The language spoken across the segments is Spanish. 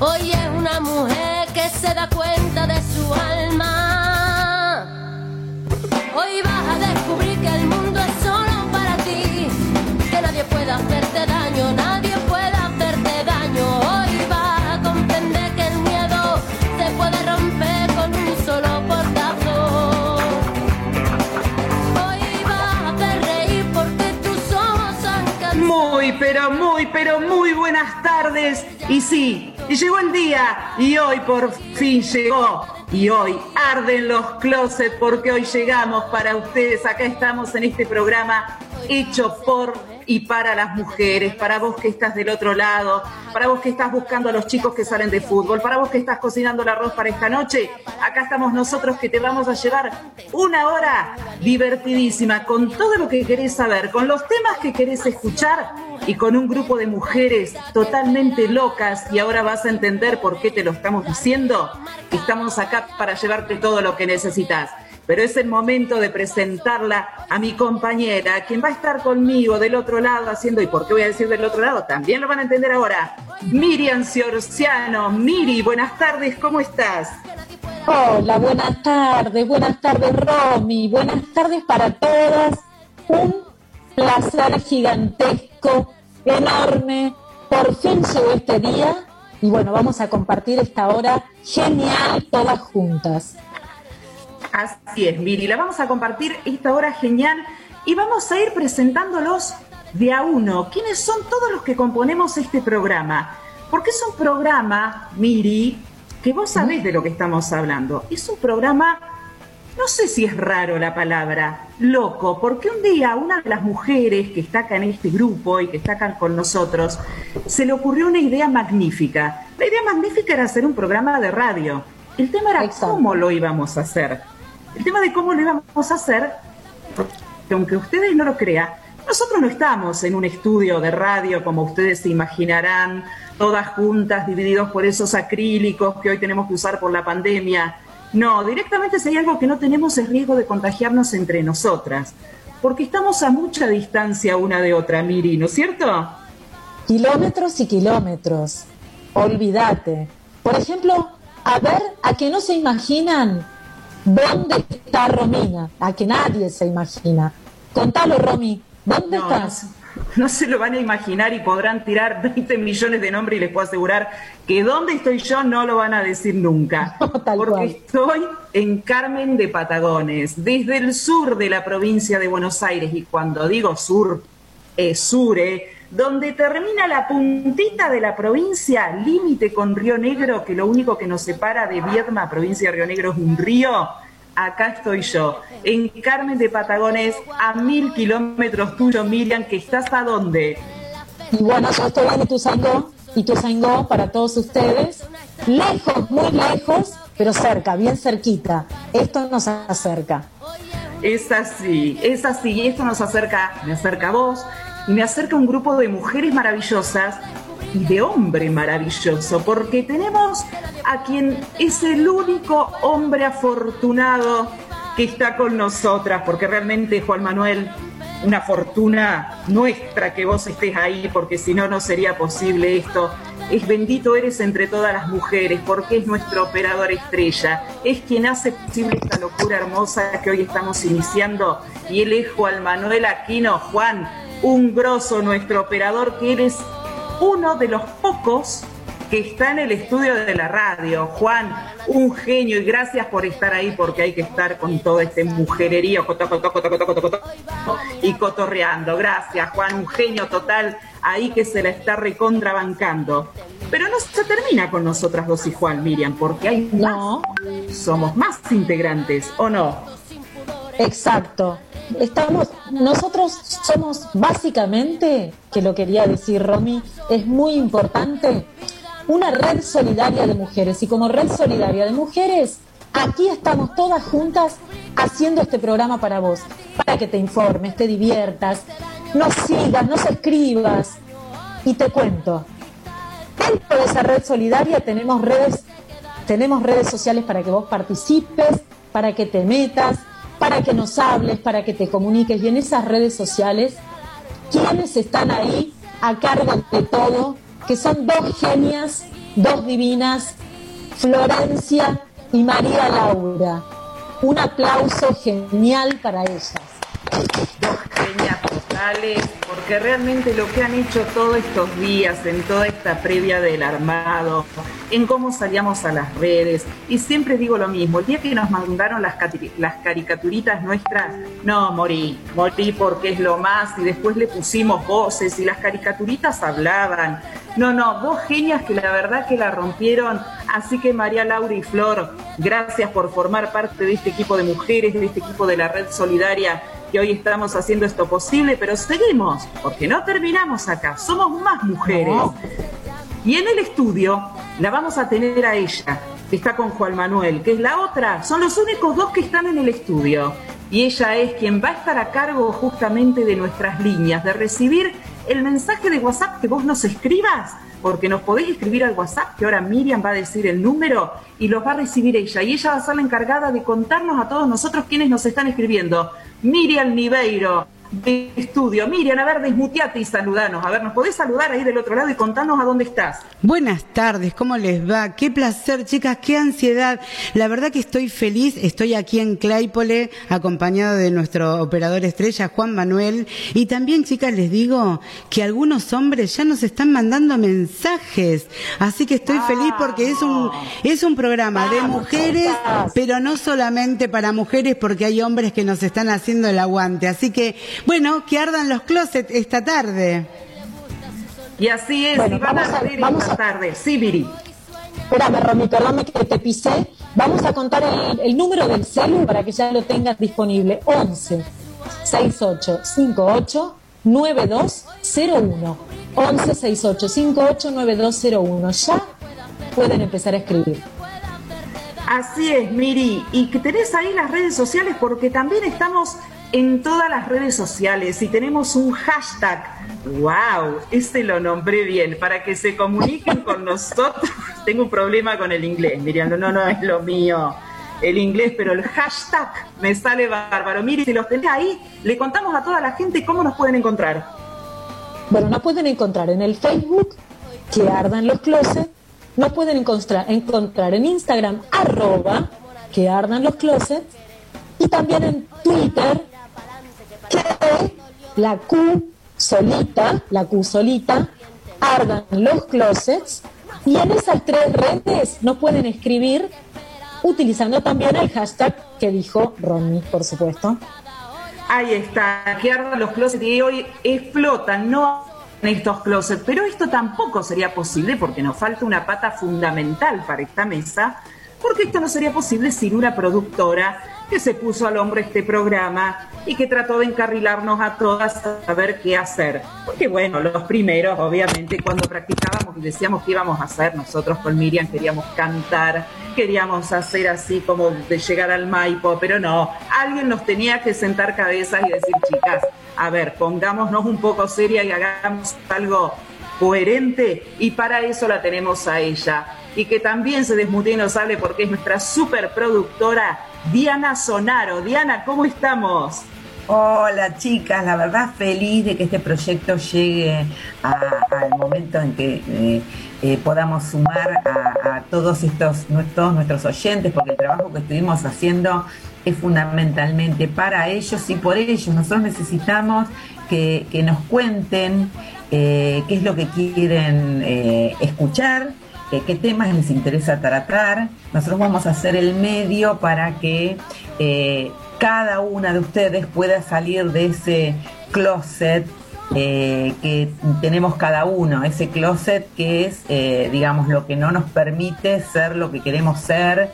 Hoy es una mujer que se da cuenta de su alma. Hoy vas a descubrir que el mundo es solo para ti, que nadie puede hacerte daño, nadie puede hacerte daño. Hoy vas a comprender que el miedo se puede romper con un solo portazo. Hoy vas a hacer reír porque tus ojos han cansado. Muy, pero muy, pero muy buenas tardes. Y sí, y llegó el día y hoy por fin llegó. Y hoy arden los closets porque hoy llegamos para ustedes. Acá estamos en este programa hecho por y para las mujeres, para vos que estás del otro lado, para vos que estás buscando a los chicos que salen de fútbol, para vos que estás cocinando el arroz para esta noche. Acá estamos nosotros que te vamos a llevar una hora divertidísima con todo lo que querés saber, con los temas que querés escuchar y con un grupo de mujeres totalmente locas y ahora vas a entender por qué te lo estamos diciendo. Estamos acá para llevarte todo lo que necesitas. Pero es el momento de presentarla a mi compañera, quien va a estar conmigo del otro lado haciendo, ¿y por qué voy a decir del otro lado? También lo van a entender ahora. Miriam Ciorciano. Miri, buenas tardes, ¿cómo estás? Hola, buenas tardes, buenas tardes Romy, buenas tardes para todas. Un placer gigantesco, enorme. Por fin llegó este día y bueno, vamos a compartir esta hora genial todas juntas. Así es, Miri, la vamos a compartir esta hora genial y vamos a ir presentándolos de a uno. ¿Quiénes son todos los que componemos este programa? Porque es un programa, Miri, que vos sabés de lo que estamos hablando. Es un programa, no sé si es raro la palabra, loco, porque un día una de las mujeres que está acá en este grupo y que está acá con nosotros, se le ocurrió una idea magnífica. La idea magnífica era hacer un programa de radio. El tema era Exacto. cómo lo íbamos a hacer. El tema de cómo lo íbamos a hacer, que aunque ustedes no lo crean, nosotros no estamos en un estudio de radio como ustedes se imaginarán, todas juntas, divididos por esos acrílicos que hoy tenemos que usar por la pandemia. No, directamente si hay algo que no tenemos es riesgo de contagiarnos entre nosotras, porque estamos a mucha distancia una de otra, Miri, ¿no es cierto? Kilómetros y kilómetros. Olvídate. Por ejemplo, a ver, a que no se imaginan dónde está Romina, a que nadie se imagina. Contalo, Romy, ¿dónde No, estás? se- no se lo van a imaginar y podrán tirar 20 millones de nombres y les puedo asegurar que dónde estoy yo no lo van a decir nunca. Porque cual. estoy en Carmen de Patagones, desde el sur de la provincia de Buenos Aires. Y cuando digo sur, es sur, ¿eh? Donde termina la puntita de la provincia, límite con Río Negro, que lo único que nos separa de Viedma, provincia de Río Negro, es un río. Acá estoy yo, en Carmen de Patagones, a mil kilómetros tuyo, Miriam, que estás a dónde? Y bueno, yo estoy en Ituzaingó, Ituzaingó para todos ustedes, lejos, muy lejos, pero cerca, bien cerquita. Esto nos acerca. Es así, es así, y esto nos acerca, me acerca a vos, y me acerca un grupo de mujeres maravillosas y de hombre maravilloso, porque tenemos a quien es el único hombre afortunado que está con nosotras, porque realmente, Juan Manuel, una fortuna nuestra que vos estés ahí, porque si no, no sería posible esto. Es bendito eres entre todas las mujeres, porque es nuestro operador estrella, es quien hace posible esta locura hermosa que hoy estamos iniciando. Y él es Juan Manuel Aquino. Juan, un grosso, nuestro operador, que eres uno de los pocos que está en el estudio de la radio. Juan, un genio y gracias por estar ahí porque hay que estar con todo este mujererío coto, coto, coto, y cotorreando. Gracias, Juan, un genio total ahí que se la está recontrabancando. Pero no se termina con nosotras dos y Juan, Miriam, porque hay No. más. Somos más integrantes, ¿o no? Exacto. Estamos, nosotros somos básicamente, que lo quería decir Romy, es muy importante, una red solidaria de mujeres. Y como red solidaria de mujeres, aquí estamos todas juntas haciendo este programa para vos, para que te informes, te diviertas, nos sigas, nos escribas. Y te cuento, dentro de esa red solidaria tenemos redes, tenemos redes sociales para que vos participes, para que te metas, para que nos hables, para que te comuniques. Y en esas redes sociales, ¿quiénes están ahí a cargo de todo? Que son dos genias, dos divinas, Florencia y María Laura. Un aplauso genial para ellas. Dos genias totales, porque realmente lo que han hecho todos estos días, en toda esta previa del armado, en cómo salíamos a las redes, y siempre digo lo mismo, el día que nos mandaron las, las caricaturitas nuestras, no, morí, morí porque es lo más, y después le pusimos voces, y las caricaturitas hablaban. No, no, dos genias que la verdad que la rompieron, así que María Laura y Flor, gracias por formar parte de este equipo de mujeres, de este equipo de la Red Solidaria que hoy estamos haciendo esto posible, pero seguimos, porque no terminamos acá, somos más mujeres. Y en el estudio la vamos a tener a ella, que está con Juan Manuel, que es la otra, son los únicos dos que están en el estudio. Y ella es quien va a estar a cargo justamente de nuestras líneas, de recibir el mensaje de WhatsApp que vos nos escribas, porque nos podéis escribir al WhatsApp, que ahora Miriam va a decir el número y los va a recibir ella. Y ella va a ser la encargada de contarnos a todos nosotros quienes nos están escribiendo. Miriam Niveiro, de estudio. Miriam, a ver, desmuteate y saludanos. A ver, ¿nos podés saludar ahí del otro lado y contarnos a dónde estás? Buenas tardes, ¿cómo les va? Qué placer, chicas, qué ansiedad. La verdad que estoy feliz, estoy aquí en Claypole, acompañado de nuestro operador estrella, Juan Manuel. Y también, chicas, les digo que algunos hombres ya nos están mandando mensajes. Así que estoy feliz porque es un, es un programa de mujeres, pero no solamente para mujeres, porque hay hombres que nos están haciendo el aguante. Así que bueno, que ardan los closets esta tarde. Y así es, y van a arder esta tarde. Sí, Viri. Espérame, Romy, perdóname que te pisé. Vamos a contar el, número del celu para que ya lo tengas disponible. 11 68 58 9201. 11 68 58 9201. Ya pueden empezar a escribir. Así es, Miri. Y que tenés ahí las redes sociales porque también estamos en todas las redes sociales y tenemos un hashtag. ¡Wow! Ese lo nombré bien, para que se comuniquen con nosotros. Tengo un problema con el inglés, Miriam, no, no es lo mío el inglés, pero el hashtag me sale bárbaro. Mire, si los tenés ahí, le contamos a toda la gente cómo nos pueden encontrar. Bueno, nos pueden encontrar en el Facebook, que ardan los closets, nos pueden encontrar, encontrar en Instagram, arroba, que ardan los closets, y también en Twitter, la Q solita, la Q solita, ardan los closets y en esas tres redes nos pueden escribir utilizando también el hashtag que dijo Ronnie, por supuesto. Ahí está, que ardan los closets y hoy explotan, no en estos closets, pero esto tampoco sería posible porque nos falta una pata fundamental para esta mesa, porque esto no sería posible sin una productora que se puso al hombro este programa y que trató de encarrilarnos a todas a saber qué hacer. Porque bueno, los primeros, obviamente, cuando practicábamos y decíamos qué íbamos a hacer, nosotros con Miriam queríamos cantar, queríamos hacer así como de llegar al Maipo, pero no, alguien nos tenía que sentar cabezas y decir, chicas, a ver, pongámonos un poco seria y hagamos algo coherente y para eso la tenemos a ella. Y que también se desmute y nos hable porque es nuestra superproductora Diana Sonaro. Diana, ¿cómo estamos? Hola chicas, la verdad feliz de que este proyecto llegue al momento en que eh, eh, podamos sumar a, todos estos nuestros, nuestros oyentes, porque el trabajo que estuvimos haciendo es fundamentalmente para ellos y por ellos. Nosotros necesitamos que, nos cuenten eh, qué es lo que quieren escuchar, qué temas les interesa tratar. Nosotros vamos a hacer el medio para que eh, cada una de ustedes pueda salir de ese closet eh, que tenemos cada uno, ese closet que es, eh, digamos, lo que no nos permite ser lo que queremos ser,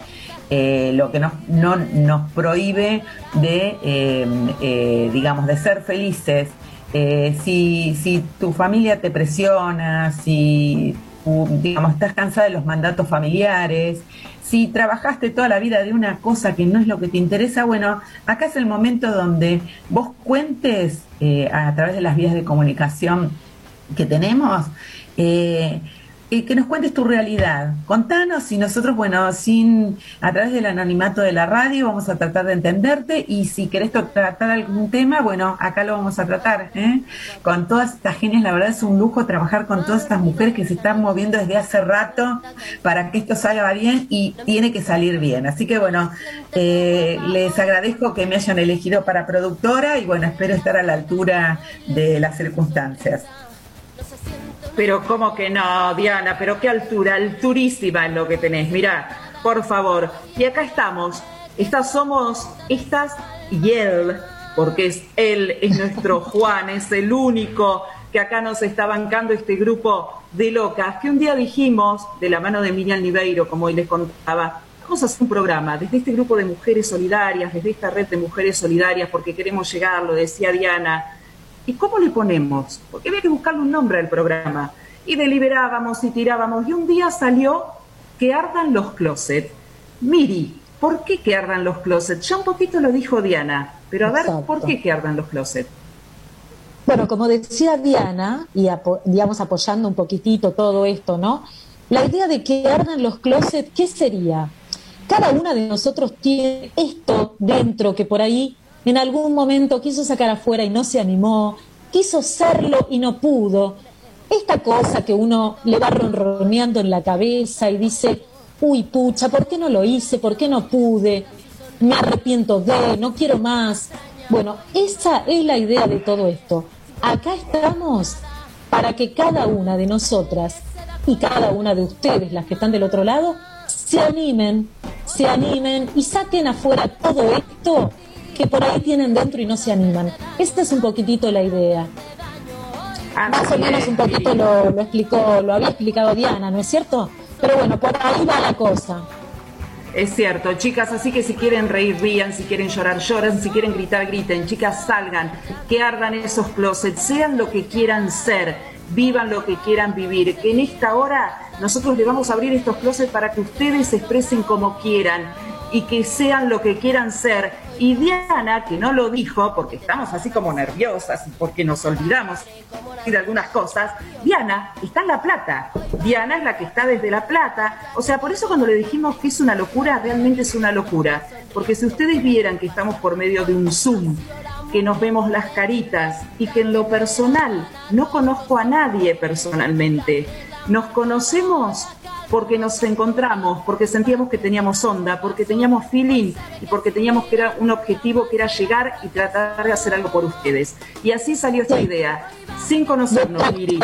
lo que no, nos prohíbe de, digamos, de ser felices. si tu familia te presiona, si digamos, estás cansada de los mandatos familiares, si trabajaste toda la vida de una cosa que no es lo que te interesa, bueno, acá es el momento donde vos cuentes eh, a través de las vías de comunicación que tenemos, eh, que nos cuentes tu realidad. Contanos y nosotros, bueno, sin a través del anonimato de la radio vamos a tratar de entenderte y si querés tratar algún tema, bueno, acá lo vamos a tratar. ¿eh? Con todas estas genias, la verdad es un lujo trabajar con todas estas mujeres que se están moviendo desde hace rato para que esto salga bien y tiene que salir bien. Así que bueno, eh, les agradezco que me hayan elegido para productora y bueno, espero estar a la altura de las circunstancias. Pero cómo que no, Diana, pero qué altura, alturísima es lo que tenés. Mirá, por favor. Y acá estamos. Estas somos, estas y él, porque es él, es nuestro Juan, es el único que acá nos está bancando este grupo de locas, que un día dijimos, de la mano de Miriam Niveiro, como hoy les contaba, vamos a hacer un programa desde este grupo de mujeres solidarias, desde esta red de mujeres solidarias, porque queremos llegar, lo decía Diana, ¿Y cómo le ponemos? Porque había que buscarle un nombre al programa. Y deliberábamos y tirábamos. Y un día salió que ardan los closets. Miri, ¿por qué que ardan los closets? Ya un poquito lo dijo Diana, pero a ver, ¿por qué que ardan los closets? Bueno, como decía Diana, y digamos apoyando un poquitito todo esto, ¿no? La idea de que ardan los closets, ¿qué sería? Cada una de nosotros tiene esto dentro que por ahí en algún momento quiso sacar afuera y no se animó, quiso serlo y no pudo. Esta cosa que uno le va ronroneando en la cabeza y dice, uy pucha, ¿por qué no lo hice? ¿Por qué no pude? Me arrepiento de, no quiero más. Bueno, esa es la idea de todo esto. Acá estamos para que cada una de nosotras y cada una de ustedes, las que están del otro lado, se animen, se animen y saquen afuera todo esto que por ahí tienen dentro y no se animan. Esta es un poquitito la idea. Más o menos un poquito lo, lo explicó, lo había explicado Diana, ¿no es cierto? Pero bueno, por ahí va la cosa. Es cierto, chicas, así que si quieren reír, rían, si quieren llorar, lloran, si quieren gritar, griten, chicas, salgan, que ardan esos closets, sean lo que quieran ser, vivan lo que quieran vivir, que en esta hora nosotros le vamos a abrir estos closets para que ustedes se expresen como quieran y que sean lo que quieran ser. Y Diana, que no lo dijo, porque estamos así como nerviosas y porque nos olvidamos de algunas cosas, Diana está en La Plata. Diana es la que está desde La Plata. O sea, por eso cuando le dijimos que es una locura, realmente es una locura. Porque si ustedes vieran que estamos por medio de un Zoom, que nos vemos las caritas y que en lo personal no conozco a nadie personalmente, nos conocemos porque nos encontramos, porque sentíamos que teníamos onda, porque teníamos feeling y porque teníamos que era un objetivo que era llegar y tratar de hacer algo por ustedes. Y así salió esta idea, sin conocernos, Miri.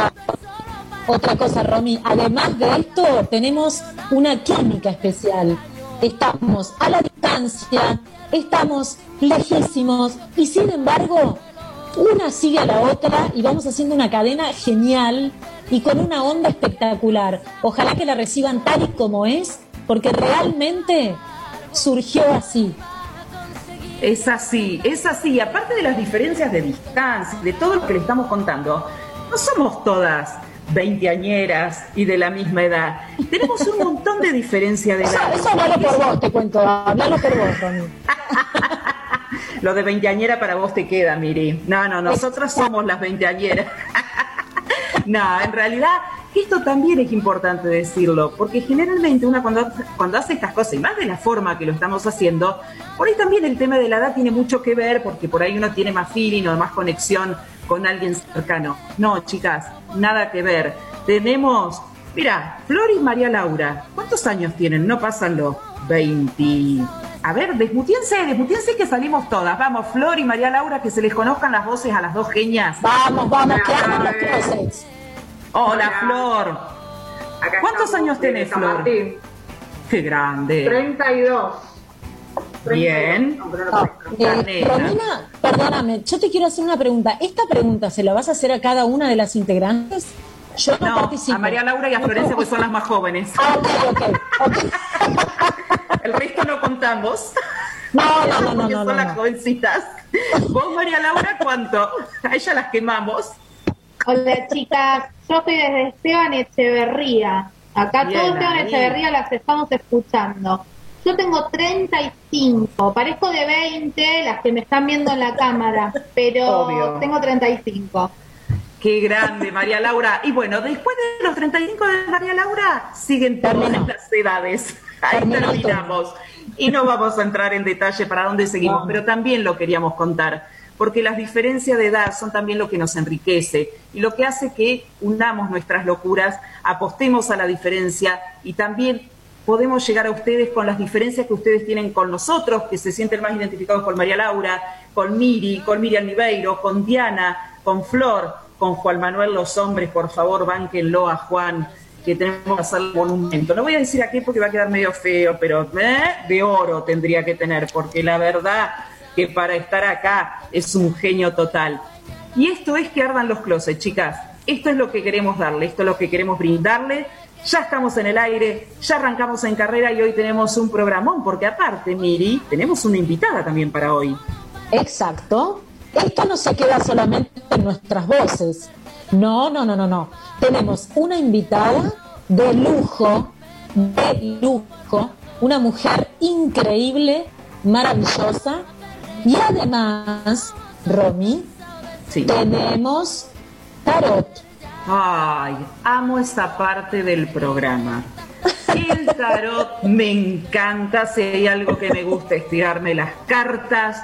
Otra cosa, Romy, además de esto, tenemos una química especial. Estamos a la distancia, estamos lejísimos y sin embargo, una sigue a la otra y vamos haciendo una cadena genial y con una onda espectacular. Ojalá que la reciban tal y como es, porque realmente surgió así. Es así, es así. Aparte de las diferencias de distancia, de todo lo que le estamos contando, no somos todas veinteañeras y de la misma edad. Tenemos un montón de diferencia de edad. Eso, eso por vos, te cuento. Hablalo por vos, Lo de veinteañera para vos te queda, Miri. No, no, nosotros somos las veinteañeras. no, en realidad esto también es importante decirlo, porque generalmente una cuando, cuando hace estas cosas, y más de la forma que lo estamos haciendo, por ahí también el tema de la edad tiene mucho que ver, porque por ahí uno tiene más feeling o más conexión con alguien cercano. No, chicas, nada que ver. Tenemos, mira, Flor y María Laura, ¿cuántos años tienen? No pasan los 20. A ver, desmutiense, desmutiense que salimos todas. Vamos, Flor y María Laura, que se les conozcan las voces a las dos genias. Vamos, vamos, que hagan los closets. Hola, Flor. ¿Cuántos años tenés, Flor? Qué grande. 32. Bien. Eh, Romina, perdóname, yo te quiero hacer una pregunta. ¿Esta pregunta se la vas a hacer a cada una de las integrantes? Yo no, participo. A María Laura y a Florencia, porque son las más jóvenes. Ah, ok, ok. El resto no contamos. No, no, no, no. no, son las jovencitas. Vos, María Laura, ¿cuánto? A ella las quemamos. Hola, chicas. Yo soy desde Esteban Echeverría. Acá Bien, todos Esteban ahí. Echeverría las estamos escuchando. Yo tengo 35, parezco de 20 las que me están viendo en la cámara, pero Obvio. tengo 35. Qué grande, María Laura. Y bueno, después de los 35 de María Laura, siguen todas las edades. Ahí terminamos. Y no vamos a entrar en detalle para dónde seguimos, pero también lo queríamos contar, porque las diferencias de edad son también lo que nos enriquece y lo que hace que unamos nuestras locuras, apostemos a la diferencia y también podemos llegar a ustedes con las diferencias que ustedes tienen con nosotros, que se sienten más identificados con María Laura, con Miri, con Miriam Niveiro, con Diana, con Flor, con Juan Manuel Los Hombres, por favor, bánquenlo a Juan, que tenemos que hacer un monumento. No voy a decir aquí porque va a quedar medio feo, pero ¿eh? de oro tendría que tener, porque la verdad que para estar acá es un genio total. Y esto es que ardan los closets, chicas. Esto es lo que queremos darle, esto es lo que queremos brindarle. Ya estamos en el aire, ya arrancamos en carrera y hoy tenemos un programón, porque aparte, Miri, tenemos una invitada también para hoy. Exacto. Esto no se queda solamente en nuestras voces. No, no, no, no, no. Tenemos una invitada de lujo, de lujo, una mujer increíble, maravillosa. Y además, Romy, Sí. tenemos tarot. Ay, amo esta parte del programa. El tarot me encanta, si hay algo que me gusta es tirarme las cartas.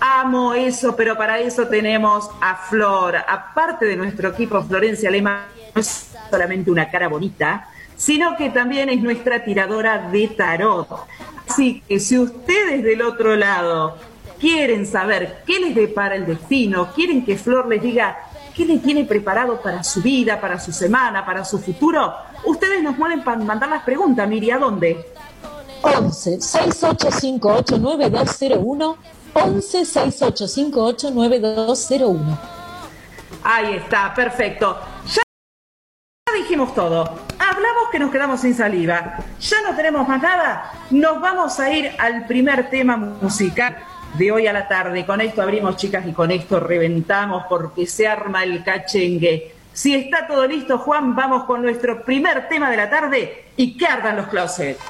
Amo eso, pero para eso tenemos a Flor. Aparte de nuestro equipo, Florencia Lema no es solamente una cara bonita, sino que también es nuestra tiradora de tarot. Así que si ustedes del otro lado quieren saber qué les depara el destino, quieren que Flor les diga qué le tiene preparado para su vida, para su semana, para su futuro, ustedes nos pueden mandar las preguntas, Miri, ¿a dónde? 11 6858 9201 11 6858 9201 Ahí está, perfecto. Ya dijimos todo. Hablamos que nos quedamos sin saliva. Ya no tenemos más nada. Nos vamos a ir al primer tema musical de hoy a la tarde. Con esto abrimos, chicas, y con esto reventamos porque se arma el cachengue. Si está todo listo, Juan, vamos con nuestro primer tema de la tarde y que ardan los closets.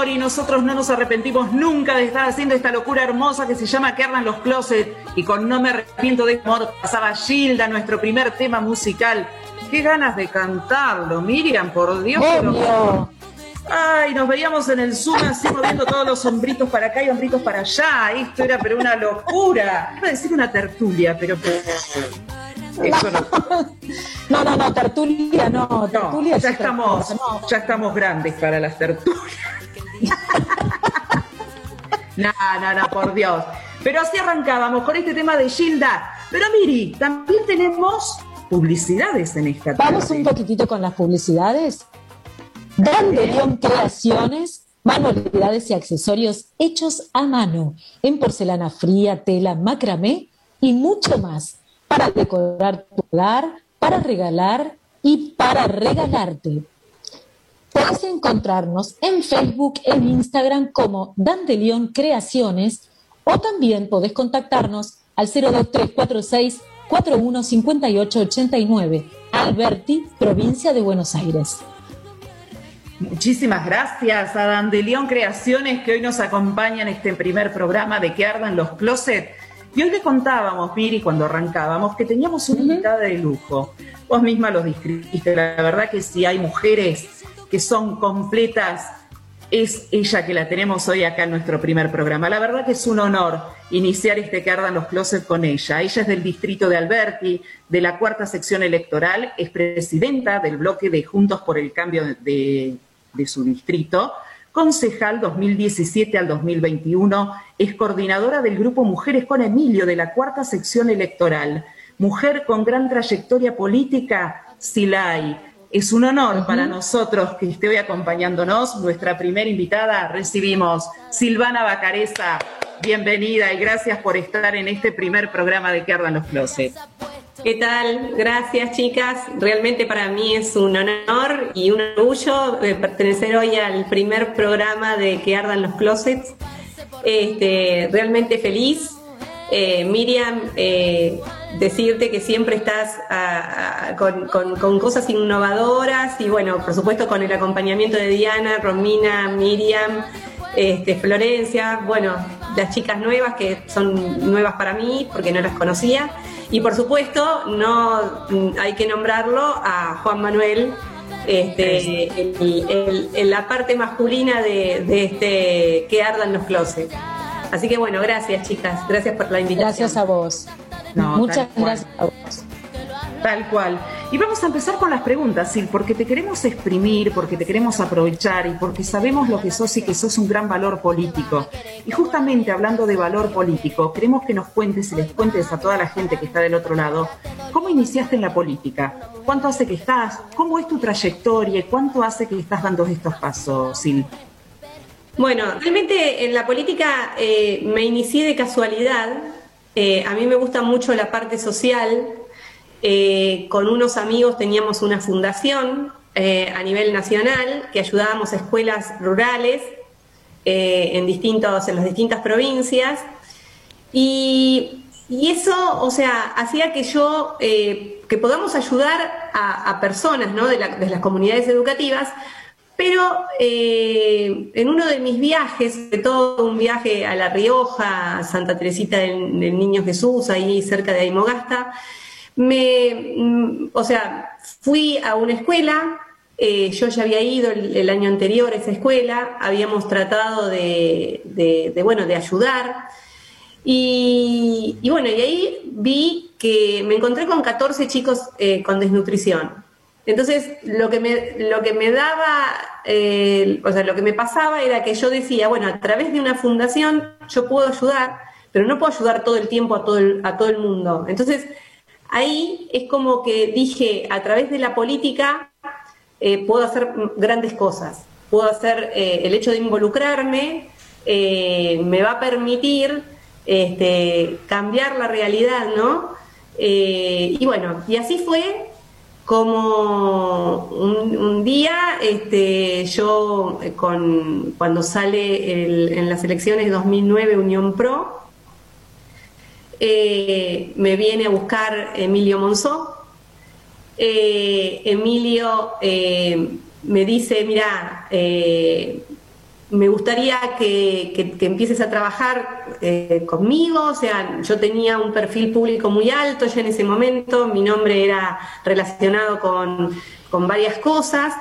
Amor y nosotros no nos arrepentimos nunca de estar haciendo esta locura hermosa que se llama Que ardan los closets. Y con No me arrepiento de amor pasaba Gilda, nuestro primer tema musical. Qué ganas de cantarlo, Miriam, por Dios. Ay, nos veíamos en el Zoom así moviendo todos los hombritos para acá y hombritos para allá. Esto era pero una locura. Iba a decir una tertulia, pero... Eso no. No, no, no, tertulia no. Tertulia ya estamos, no. ya estamos grandes para las tertulias. No, no, no, por Dios. Pero así arrancábamos con este tema de Gilda. Pero Miri, también tenemos publicidades en esta Vamos tarde. un poquitito con las publicidades. Dan de León Creaciones, manualidades y accesorios hechos a mano, en porcelana fría, tela, macramé y mucho más, para decorar tu hogar, para regalar y para regalarte. Puedes encontrarnos en Facebook, en Instagram como Dan de León Creaciones o también podés contactarnos al 02346 415889, Alberti, provincia de Buenos Aires. Muchísimas gracias a Dan de León Creaciones que hoy nos acompaña en este primer programa de que ardan los closets. Y hoy le contábamos, Miri, cuando arrancábamos, que teníamos una invitada de lujo. Vos misma lo describiste, la verdad que si hay mujeres que son completas, es ella que la tenemos hoy acá en nuestro primer programa. La verdad que es un honor iniciar este que ardan los closets con ella. Ella es del distrito de Alberti, de la cuarta sección electoral, es presidenta del bloque de Juntos por el Cambio de, de su distrito, concejal 2017 al 2021, es coordinadora del grupo Mujeres con Emilio de la cuarta sección electoral. Mujer con gran trayectoria política, si. Es un honor para nosotros que esté hoy acompañándonos. Nuestra primera invitada recibimos Silvana Bacareza. Bienvenida y gracias por estar en este primer programa de Que Ardan los Closets. ¿Qué tal? Gracias, chicas. Realmente para mí es un honor y un orgullo eh, pertenecer hoy al primer programa de Que Ardan los Closets. Este, realmente feliz. Eh, Miriam, eh, decirte que siempre estás a- a- con, cosas innovadoras y bueno, por supuesto con el acompañamiento de Diana, Romina, Miriam, este, Florencia, bueno, las chicas nuevas que son nuevas para mí porque no las conocía. Y por supuesto, no mm, hay que nombrarlo a Juan Manuel, este, la parte masculina de, de este que ardan los closets. Así que bueno, gracias chicas, gracias por la invitación. Gracias a vos. No, Muchas gracias a vos. Tal cual. Y vamos a empezar con las preguntas, Sil, porque te queremos exprimir, porque te queremos aprovechar y porque sabemos lo que sos y que sos un gran valor político. Y justamente hablando de valor político, queremos que nos cuentes y les cuentes a toda la gente que está del otro lado, ¿cómo iniciaste en la política? ¿Cuánto hace que estás? ¿Cómo es tu trayectoria? ¿Cuánto hace que estás dando estos pasos, Sil? Bueno, realmente en la política eh, me inicié de casualidad. Eh, a mí me gusta mucho la parte social. Eh, con unos amigos teníamos una fundación eh, a nivel nacional que ayudábamos a escuelas rurales en, distintos, en las distintas provincias. Y, eso, o sea, hacía que yo, que podamos ayudar a, personas ¿no? de las comunidades educativas, pero eh, en uno de mis viajes, sobre todo un viaje a La Rioja, a Santa Teresita del, Niño Jesús, ahí cerca de Aymogasta, me, mm, o sea, fui a una escuela, eh, yo ya había ido el, año anterior a esa escuela, habíamos tratado de, bueno, de ayudar, y, y bueno, y ahí vi que me encontré con 14 chicos eh, con desnutrición. Entonces, lo que me, lo que me daba, eh, o sea, lo que me pasaba era que yo decía, bueno, a través de una fundación yo puedo ayudar, pero no puedo ayudar todo el tiempo a todo el, a todo el mundo. Entonces, ahí es como que dije, a través de la política eh, puedo hacer grandes cosas. Puedo hacer, eh, el hecho de involucrarme me va a permitir este, cambiar la realidad, ¿no? Y bueno, y así fue como un, día, este, yo eh, con, cuando sale en las elecciones de 2009 Unión Pro, eh, me viene a buscar Emilio Monzó. Eh, Emilio me dice, mira, me gustaría que, que- que empieces a trabajar eh, conmigo, o sea, yo tenía un perfil público muy alto ya en ese momento, mi nombre era relacionado con, con varias cosas.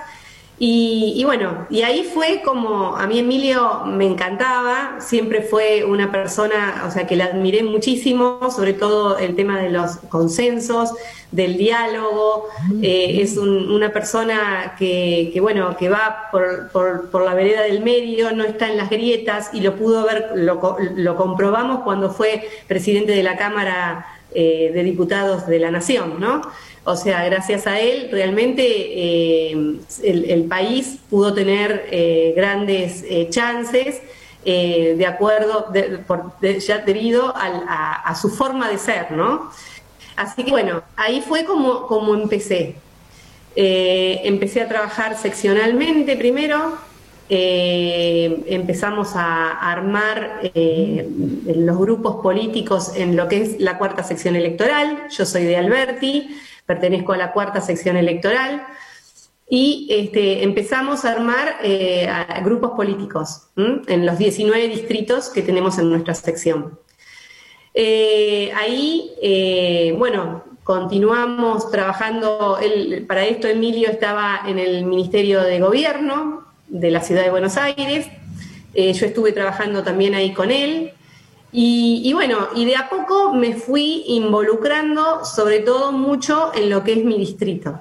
Y, y bueno, y ahí fue como, a mí Emilio me encantaba, siempre fue una persona, o sea, que la admiré muchísimo, sobre todo el tema de los consensos, del diálogo, eh, es un- una persona que, bueno, que va por, por- la vereda del medio, no está en las grietas y lo pudo ver, lo, lo comprobamos cuando fue presidente de la Cámara eh, de Diputados de la Nación, ¿no? O sea, gracias a él realmente eh, el, país pudo tener eh, grandes eh, chances de acuerdo, ya debido a, su forma de ser, ¿no? Así que bueno, ahí fue como, como empecé. Empecé a trabajar seccionalmente primero, empezamos a armar los grupos políticos en lo que es la cuarta sección electoral. Yo soy de Alberti, pertenezco a la cuarta sección electoral y este, empezamos a armar eh, grupos políticos en los 19 distritos que tenemos en nuestra sección. Eh, ahí, eh, bueno, continuamos trabajando. él- para esto, Emilio estaba en el Ministerio de Gobierno de la Ciudad de Buenos Aires. Yo estuve trabajando también ahí con él. Y, bueno, y de a poco me fui involucrando, sobre todo mucho en lo que es mi distrito.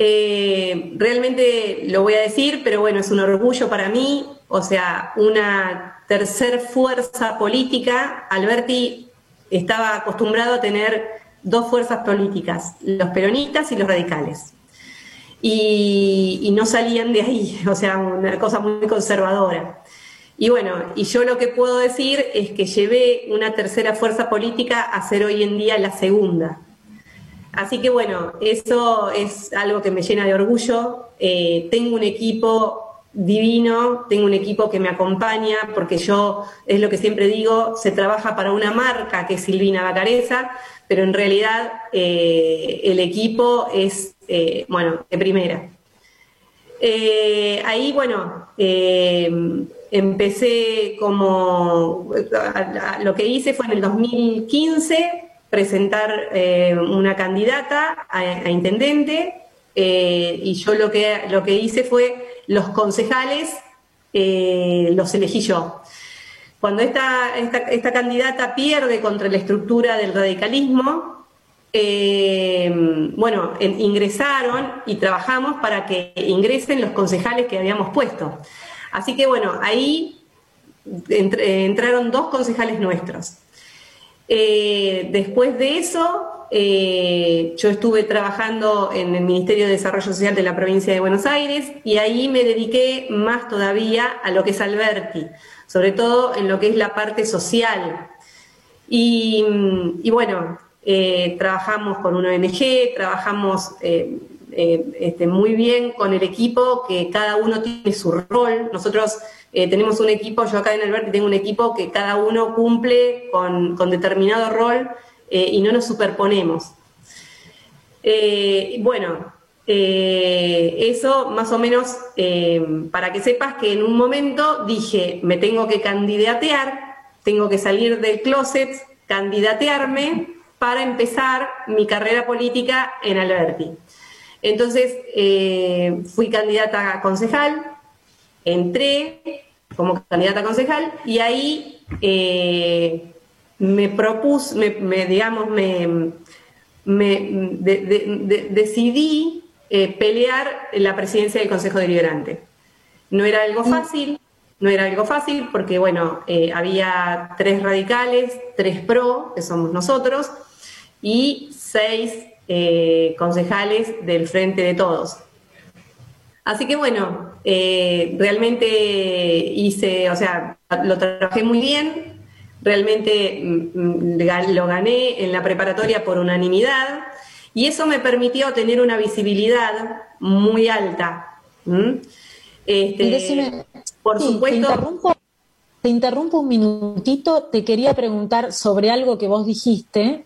Eh, realmente lo voy a decir, pero bueno, es un orgullo para mí, o sea, una tercer fuerza política. Alberti estaba acostumbrado a tener dos fuerzas políticas, los peronistas y los radicales. Y no salían de ahí, o sea, una cosa muy conservadora. Y bueno, y yo lo que puedo decir es que llevé una tercera fuerza política a ser hoy en día la segunda. Así que bueno, eso es algo que me llena de orgullo. Eh, tengo un equipo divino, tengo un equipo que me acompaña, porque yo, es lo que siempre digo, se trabaja para una marca que es Silvina Bacareza, pero en realidad eh, el equipo es, eh, bueno, de primera. Eh, ahí, bueno, eh, empecé como, lo que hice fue en el 2015 presentar eh, una candidata a, intendente y yo lo que, lo que hice fue los concejales los elegí yo. Cuando esta, esta candidata pierde contra la estructura del radicalismo, eh, bueno, en- ingresaron y trabajamos para que ingresen los concejales que habíamos puesto. Así que bueno, ahí eh, entraron dos concejales nuestros. Eh, después de eso, yo estuve trabajando en el Ministerio de Desarrollo Social de la provincia de Buenos Aires y ahí me dediqué más todavía a lo que es Alberti, sobre todo en lo que es la parte social. Y bueno, eh, trabajamos con una ONG, trabajamos eh, eh, este, muy bien con el equipo, que cada uno tiene su rol. Nosotros tenemos un equipo, yo acá en Alberti tengo un equipo que cada uno cumple con, con determinado rol y no nos superponemos. Bueno, eso más o menos para que sepas que en un momento dije, me tengo que candidatear, tengo que salir del closet, candidatearme para empezar mi carrera política en Alberti. Entonces eh, fui candidata a concejal, entré como candidata a concejal y ahí eh, me propuse, me, me, digamos, me, me de- de- de- decidí eh, pelear la presidencia del Consejo Deliberante. No era algo fácil, no era algo fácil porque, bueno, eh, había tres radicales, tres pro, que somos nosotros, y seis eh, concejales del Frente de Todos. Así que bueno, eh, realmente hice, o sea, lo trabajé muy bien, realmente mm, mm, lo gané en la preparatoria por unanimidad y eso me permitió tener una visibilidad muy alta. Este, Y decime, por sí, Te supuesto, interrumpo, te interrumpo un minutito. Te quería preguntar sobre algo que vos dijiste.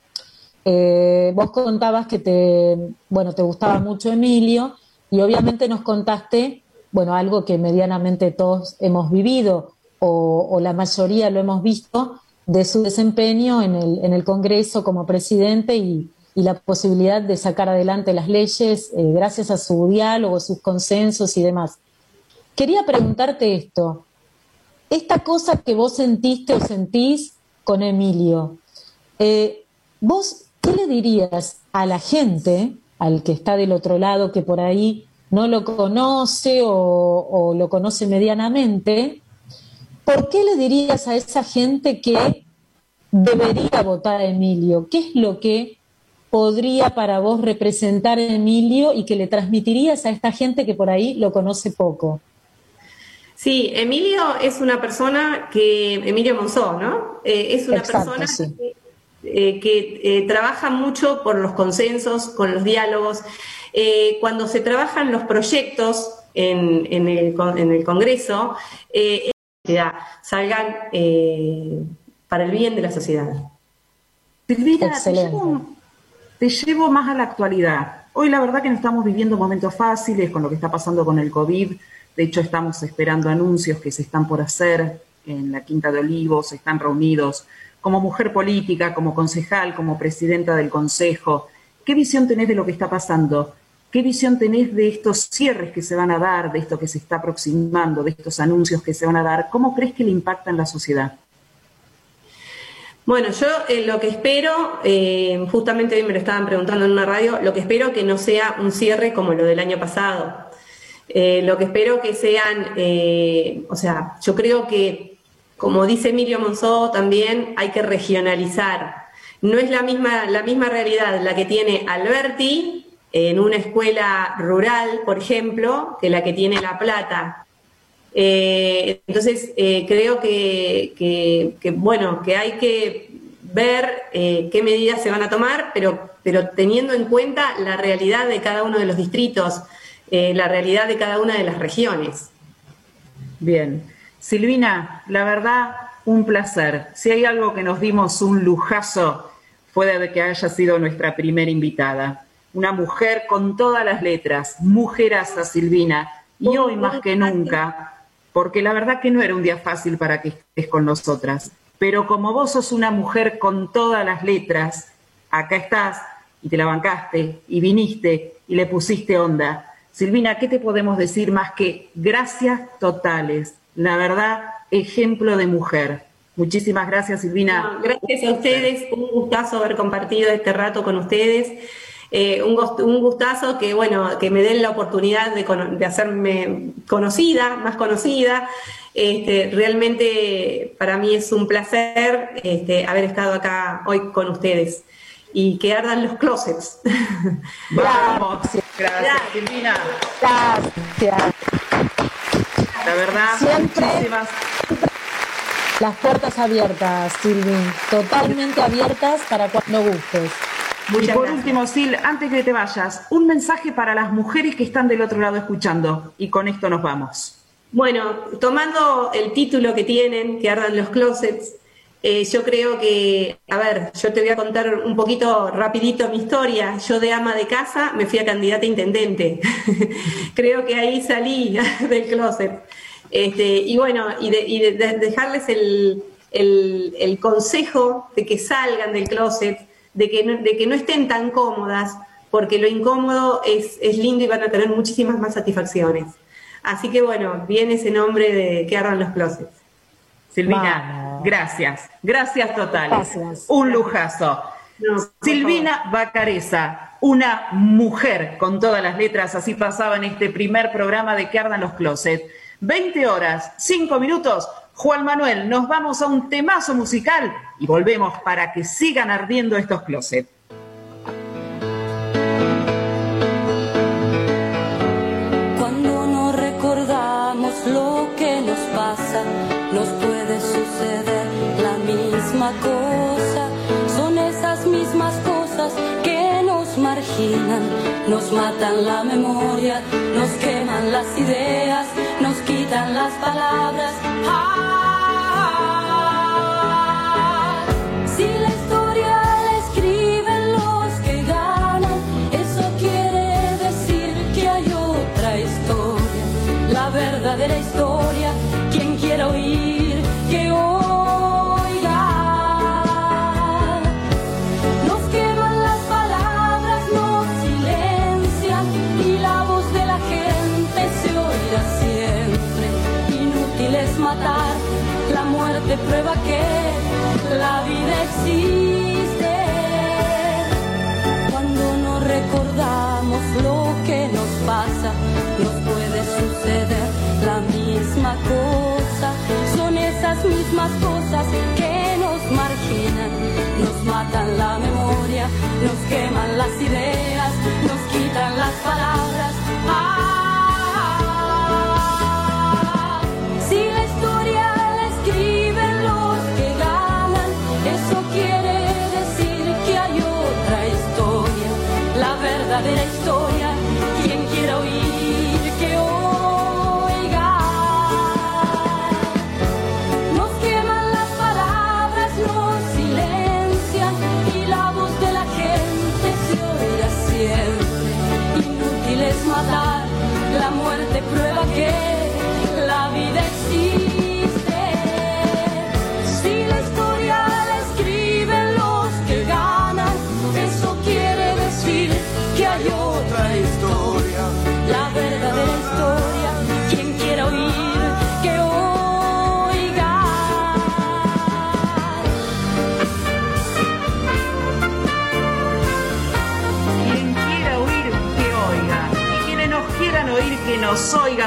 Eh, vos contabas que te, bueno, te gustaba mucho Emilio y obviamente nos contaste, bueno, algo que medianamente todos hemos vivido o, la mayoría lo hemos visto de su desempeño en el, en el Congreso como presidente y, y la posibilidad de sacar adelante las leyes eh, gracias a su diálogo, sus consensos y demás. Quería preguntarte esto. Esta cosa que vos sentiste o sentís con Emilio, eh, ¿vos qué le dirías a la gente, al que está del otro lado, que por ahí no lo conoce o, o lo conoce medianamente? ¿Por qué le dirías a esa gente que debería votar a Emilio? ¿Qué es lo que podría para vos representar a Emilio y que le transmitirías a esta gente que por ahí lo conoce poco? Sí, Emilio es una persona que, Emilio Monzó, ¿no? Eh, es una Exacto, persona sí. que, eh, que, eh, trabaja mucho por los consensos, con los diálogos. Eh, cuando se trabajan los proyectos en, en el, con- en el Congreso, eh, salgan eh, para el bien de la sociedad. Silvina, te llevo, te llevo más a la actualidad. Hoy la verdad que no estamos viviendo momentos fáciles con lo que está pasando con el COVID. De hecho, estamos esperando anuncios que se están por hacer en la Quinta de Olivos, están reunidos como mujer política, como concejal, como presidenta del Consejo. ¿Qué visión tenés de lo que está pasando? ¿Qué visión tenés de estos cierres que se van a dar, de esto que se está aproximando, de estos anuncios que se van a dar? ¿Cómo crees que le impacta en la sociedad? Bueno, yo eh, lo que espero, eh, justamente hoy me lo estaban preguntando en una radio, lo que espero que no sea un cierre como lo del año pasado. Eh, lo que espero que sean, o sea, yo creo que, como dice Emilio Monzó, también hay que regionalizar. No es la misma, la misma realidad la que tiene Alberti en una escuela rural, por ejemplo, que la que tiene La Plata. Eh, entonces, eh, creo que, bueno, que hay que ver eh, qué medidas se van a tomar, pero, pero teniendo en cuenta la realidad de cada uno de los distritos, la realidad de cada una de las regiones. Bien. Silvina, la verdad, un placer. Si hay algo que nos dimos un lujazo, fue de que haya sido nuestra primera invitada. Una mujer con todas las letras, mujeraza Silvina, y hoy más que nunca, porque la verdad que no era un día fácil para que estés con nosotras. Pero como vos sos una mujer con todas las letras, acá estás y te la bancaste y viniste y le pusiste onda. Silvina, ¿qué te podemos decir más que gracias totales? La verdad, ejemplo de mujer. Muchísimas gracias, Silvina. No, gracias a ustedes, un gustazo haber compartido este rato con ustedes. Eh, un, gust- un gustazo que, bueno, que me den la oportunidad de, hacerme conocida, más conocida. Este, realmente para mí es un placer este, haber estado acá hoy con ustedes y que ardan los closets. Vamos. Gracias, Gracias. Silvina. Gracias. La verdad, Siempre. muchísimas Las puertas abiertas, Silvin, totalmente abiertas para cuando gustes. Y por gracias. último, Sil, antes que te vayas, un mensaje para las mujeres que están del otro lado escuchando. Y con esto nos vamos. Bueno, tomando el título que tienen, que ardan los closets, eh, yo creo que, a ver, yo te voy a contar un poquito rapidito mi historia. Yo de ama de casa me fui a candidata a intendente. creo que ahí salí del closet. Este, y bueno, y, de, dejarles el, el- consejo de que salgan del closet, de que no, de que no estén tan cómodas, porque lo incómodo es, es lindo y van a tener muchísimas más satisfacciones. Así que bueno, viene ese nombre de que ardan los closets. Silvina, Vamos. gracias. Gracias totales. Gracias. Un lujazo. No, Silvina Bacareza, una mujer con todas las letras, así pasaba en este primer programa de que ardan los closets. 20 horas, 5 minutos. Juan Manuel, nos vamos a un temazo musical y volvemos para que sigan ardiendo estos closets. Cuando no recordamos lo que nos pasa, Son esas mismas cosas que nos marginan, nos matan la memoria, nos queman las ideas, nos quitan las palabras. Ah, queman las ideas, nos quitan las palabras. Ah, si la historia la escriben los que ganan, eso quiere decir que hay otra historia, la verdadera historia.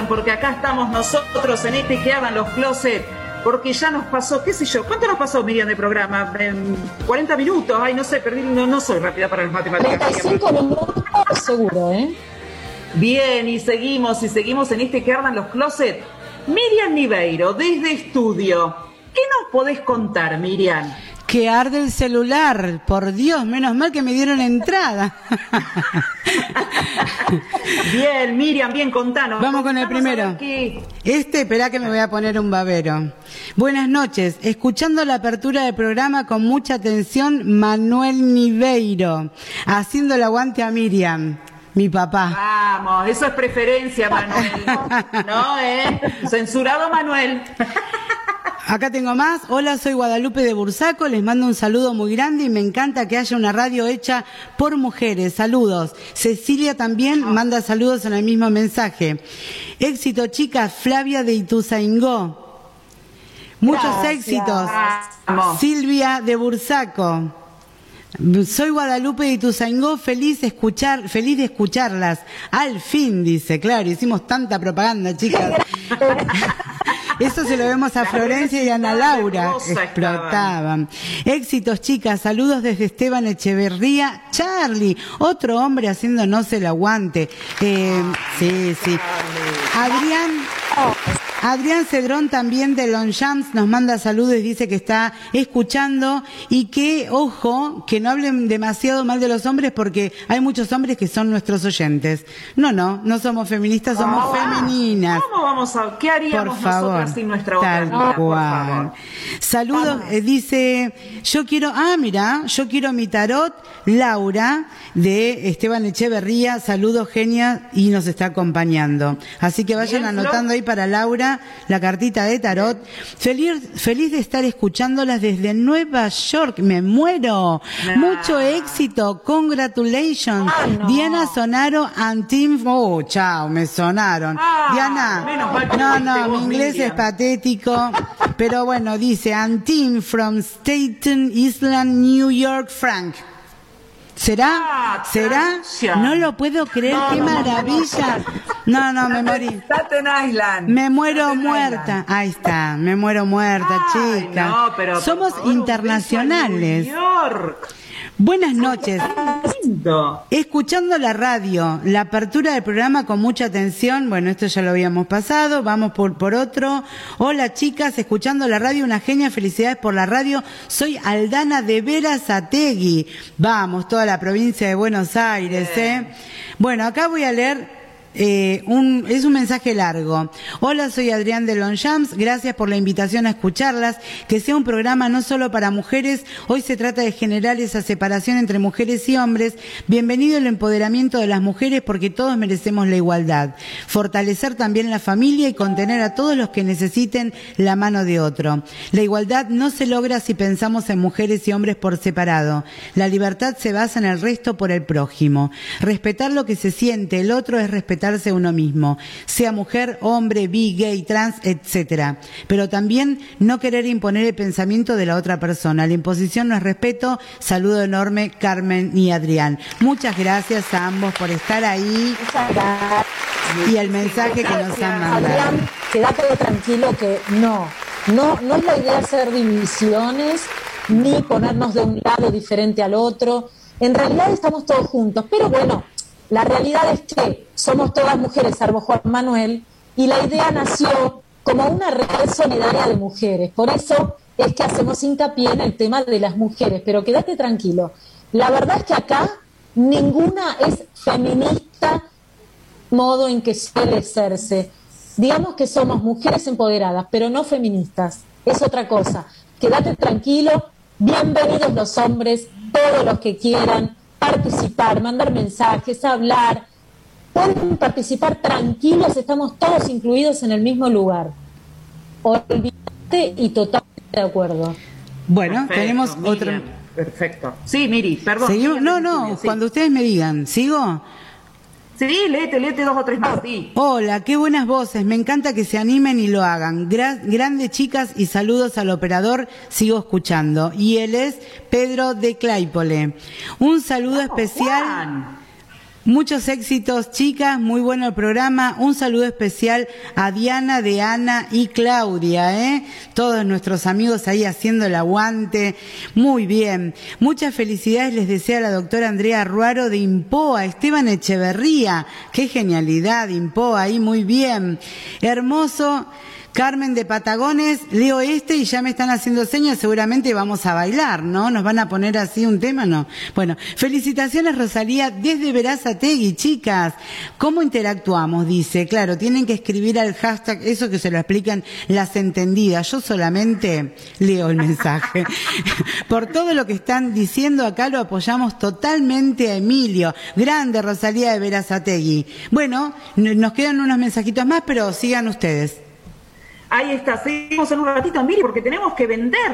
Porque acá estamos nosotros en este que hagan los closet. Porque ya nos pasó, qué sé yo, ¿cuánto nos pasó, Miriam, de programa? Em, 40 minutos, ay, no sé, perdí, no, no soy rápida para las matemáticas. Miriam. 35 minutos seguro, ¿eh? Bien, y seguimos, y seguimos en este que ardan los closet. Miriam Niveiro, desde estudio. ¿Qué nos podés contar, Miriam? Que arde el celular, por Dios, menos mal que me dieron entrada. Bien, Miriam, bien, contanos. Vamos con el primero. Este, espera que me voy a poner un babero. Buenas noches. Escuchando la apertura del programa con mucha atención, Manuel Niveiro. Haciendo el aguante a Miriam, mi papá. Vamos, eso es preferencia, Manuel. No, ¿eh? Censurado, Manuel. Acá tengo más. Hola, soy Guadalupe de Bursaco. Les mando un saludo muy grande y me encanta que haya una radio hecha por mujeres. Saludos. Cecilia también manda saludos en el mismo mensaje. Éxito, chicas. Flavia de Ituzaingó. Muchos Gracias. éxitos. Vamos. Silvia de Bursaco. Soy Guadalupe de Ituzaingó, feliz escuchar, feliz de escucharlas. Al fin, dice, claro, hicimos tanta propaganda, chicas. Eso se lo vemos a Florencia y a Ana Laura. Explotaban. Éxitos, chicas. Saludos desde Esteban Echeverría. Charlie, otro hombre haciéndonos el aguante. Eh, sí, sí. Adrián. Adrián Cedrón también de Longchamps nos manda saludos y dice que está escuchando y que, ojo, que no hablen demasiado mal de los hombres porque hay muchos hombres que son nuestros oyentes. No, no, no somos feministas, somos femeninas. ¿Cómo vamos a.? ¿Qué haríamos Por favor. sin nuestra otra Tal? Por cual. favor. Saludos, eh, dice, yo quiero, ah, mira, yo quiero mi tarot, Laura, de Esteban Echeverría, saludos, genia, y nos está acompañando. Así que vayan Bien, Flor. anotando ahí para Laura la cartita de tarot. Feliz, feliz de estar escuchándolas desde Nueva York, me muero. Nah. Mucho éxito, congratulations. Diana Sonaro and Team, oh, chao, me sonaron. Ah, Diana, no, no, mi inglés Miriam. es patético, pero bueno, dice Antin from Staten Island, New York, Frank. ¿Será? ¿Será? No lo puedo creer, qué maravilla. No, no, me morí. Island. Me muero muerta. Ahí está, me muero muerta, chica. no, Somos internacionales. Buenas noches. Escuchando la radio, la apertura del programa con mucha atención, bueno, esto ya lo habíamos pasado, vamos por, por otro. Hola chicas, escuchando la radio, una genia, felicidades por la radio. Soy Aldana de Veras Ategui. Vamos, toda la provincia de Buenos Aires, ¿eh? Bueno, acá voy a leer eh, es un mensaje largo. Hola, soy Adrián de Longchamps. Gracias por la invitación a escucharlas. Que sea un programa no solo para mujeres. Hoy se trata de generar esa separación entre mujeres y hombres. Bienvenido el empoderamiento de las mujeres porque todos merecemos la igualdad. Fortalecer también la familia y contener a todos los que necesiten la mano de otro. La igualdad no se logra si pensamos en mujeres y hombres por separado. La libertad se basa en el resto por el prójimo. Respetar lo que se siente el otro es respetarse a uno mismo, sea mujer, hombre, bi, gay, trans, etcétera. Pero también no querer imponer el pensamiento de la otra persona. La imposición no es respeto. Saludo enorme, Carmen y Adrián. Muchas gracias a ambos por estar ahí y el mensaje que nos han mandado. Adrián, quédate tranquilo que no, no, no es la idea hacer divisiones, ni ponernos de un lado diferente al otro. En realidad estamos todos juntos, pero bueno, la realidad es que somos todas mujeres, salvo Juan Manuel, y la idea nació como una red solidaria de mujeres. Por eso es que hacemos hincapié en el tema de las mujeres, pero quédate tranquilo. La verdad es que acá ninguna es feminista modo en que suele serse. Digamos que somos mujeres empoderadas, pero no feministas. Es otra cosa. Quédate tranquilo, bienvenidos los hombres, todos los que quieran participar, mandar mensajes, hablar. Pueden participar tranquilos, estamos todos incluidos en el mismo lugar. Olvídate y totalmente de acuerdo. Bueno, tenemos otro. Perfecto. Sí, Miri, perdón. ¿Seguimos? No, no, cuando ustedes me digan, ¿sigo? Sí, léete, léete dos o tres más. Hola, qué buenas voces. Me encanta que se animen y lo hagan. grandes chicas y saludos al operador. Sigo escuchando. Y él es Pedro de Claypole. Un saludo especial. Muchos éxitos, chicas, muy bueno el programa. Un saludo especial a Diana, de Ana y Claudia, ¿eh? Todos nuestros amigos ahí haciendo el aguante. Muy bien. Muchas felicidades les desea la doctora Andrea Ruaro de Impoa, Esteban Echeverría. Qué genialidad, Impoa, ahí muy bien. Hermoso. Carmen de Patagones, leo este y ya me están haciendo señas, seguramente vamos a bailar, ¿no? Nos van a poner así un tema, ¿no? Bueno, felicitaciones Rosalía desde Verazategui, chicas. ¿Cómo interactuamos? Dice, claro, tienen que escribir al hashtag, eso que se lo explican las entendidas. Yo solamente leo el mensaje. Por todo lo que están diciendo acá lo apoyamos totalmente a Emilio. Grande Rosalía de Verazategui. Bueno, nos quedan unos mensajitos más, pero sigan ustedes. Ahí está, seguimos en un ratito, Miri, porque tenemos que vender.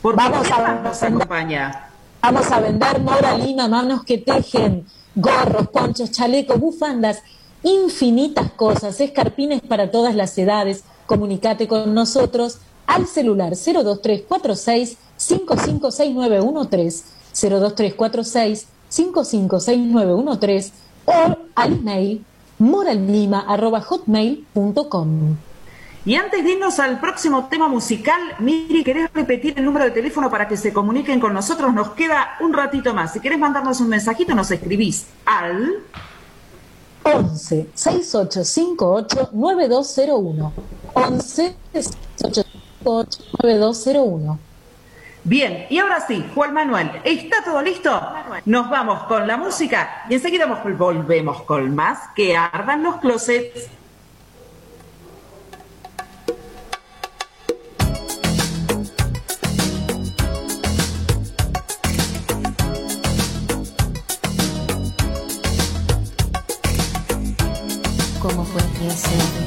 Porque vamos a nos acompaña. Vamos a vender Mora Lima, manos que tejen, gorros, ponchos, chalecos, bufandas, infinitas cosas, escarpines para todas las edades. Comunicate con nosotros al celular 02346 556913 02346 556913 o al email moralima.hotmail.com. Y antes de irnos al próximo tema musical, Miri, ¿querés repetir el número de teléfono para que se comuniquen con nosotros? Nos queda un ratito más. Si querés mandarnos un mensajito, nos escribís al 11 6858 9201. 11 6858 9201. Bien, y ahora sí, Juan Manuel, ¿está todo listo? Nos vamos con la música y enseguida volvemos con más que ardan los closets. sim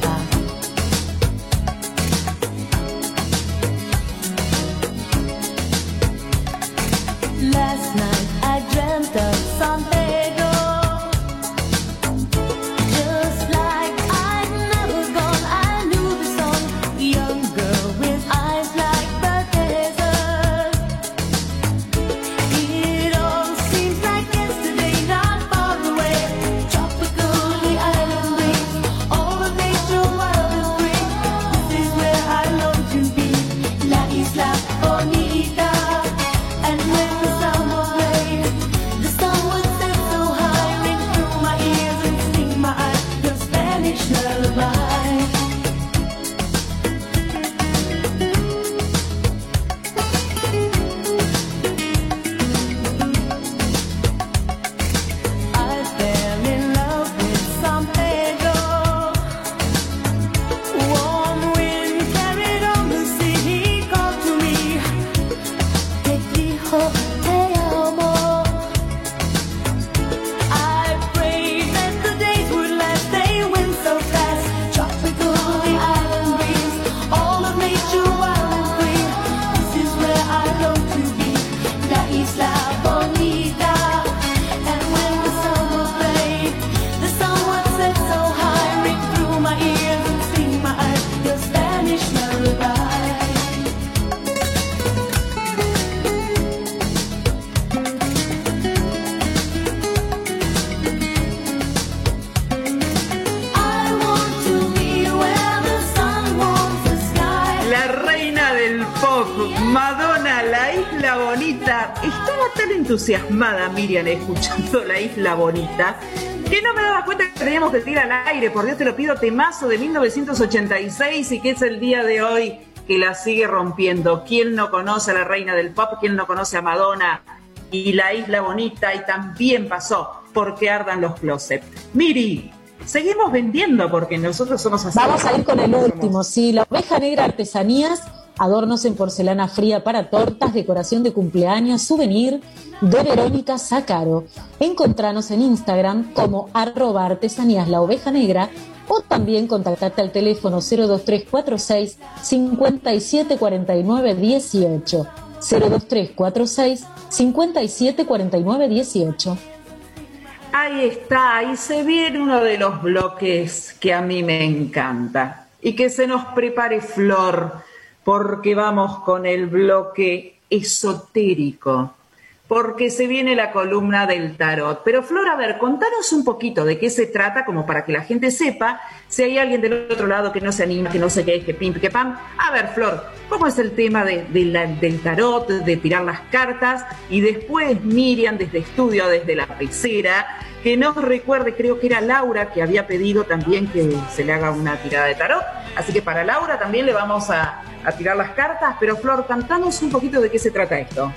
escuchando la isla bonita que no me daba cuenta que teníamos que tirar al aire. Por Dios te lo pido, temazo de 1986 y que es el día de hoy que la sigue rompiendo. ¿Quién no conoce a la reina del pop? ¿Quién no conoce a Madonna? Y la isla bonita y también pasó porque ardan los closets. Miri, seguimos vendiendo porque nosotros somos así. Vamos a ir con el último, sí, la oveja negra artesanías, adornos en porcelana fría para tortas, decoración de cumpleaños, souvenir de Verónica Zacaro. Encontranos en Instagram como arroba artesanías la oveja negra o también contactate al teléfono 02346 5749 18. 02346 5749 18. Ahí está, ahí se viene uno de los bloques que a mí me encanta. Y que se nos prepare Flor, porque vamos con el bloque esotérico, porque se viene la columna del tarot. Pero Flor, a ver, contanos un poquito de qué se trata, como para que la gente sepa, si hay alguien del otro lado que no se anima, que no qué es, que pim, que pam. A ver, Flor, ¿cómo es el tema del tarot, de tirar las cartas? Y después Miriam, desde estudio, desde la pecera, que nos recuerde, creo que era Laura que había pedido también que se le haga una tirada de tarot. Así que para Laura también le vamos a, a tirar las cartas. Pero Flor, cantanos un poquito de qué se trata esto.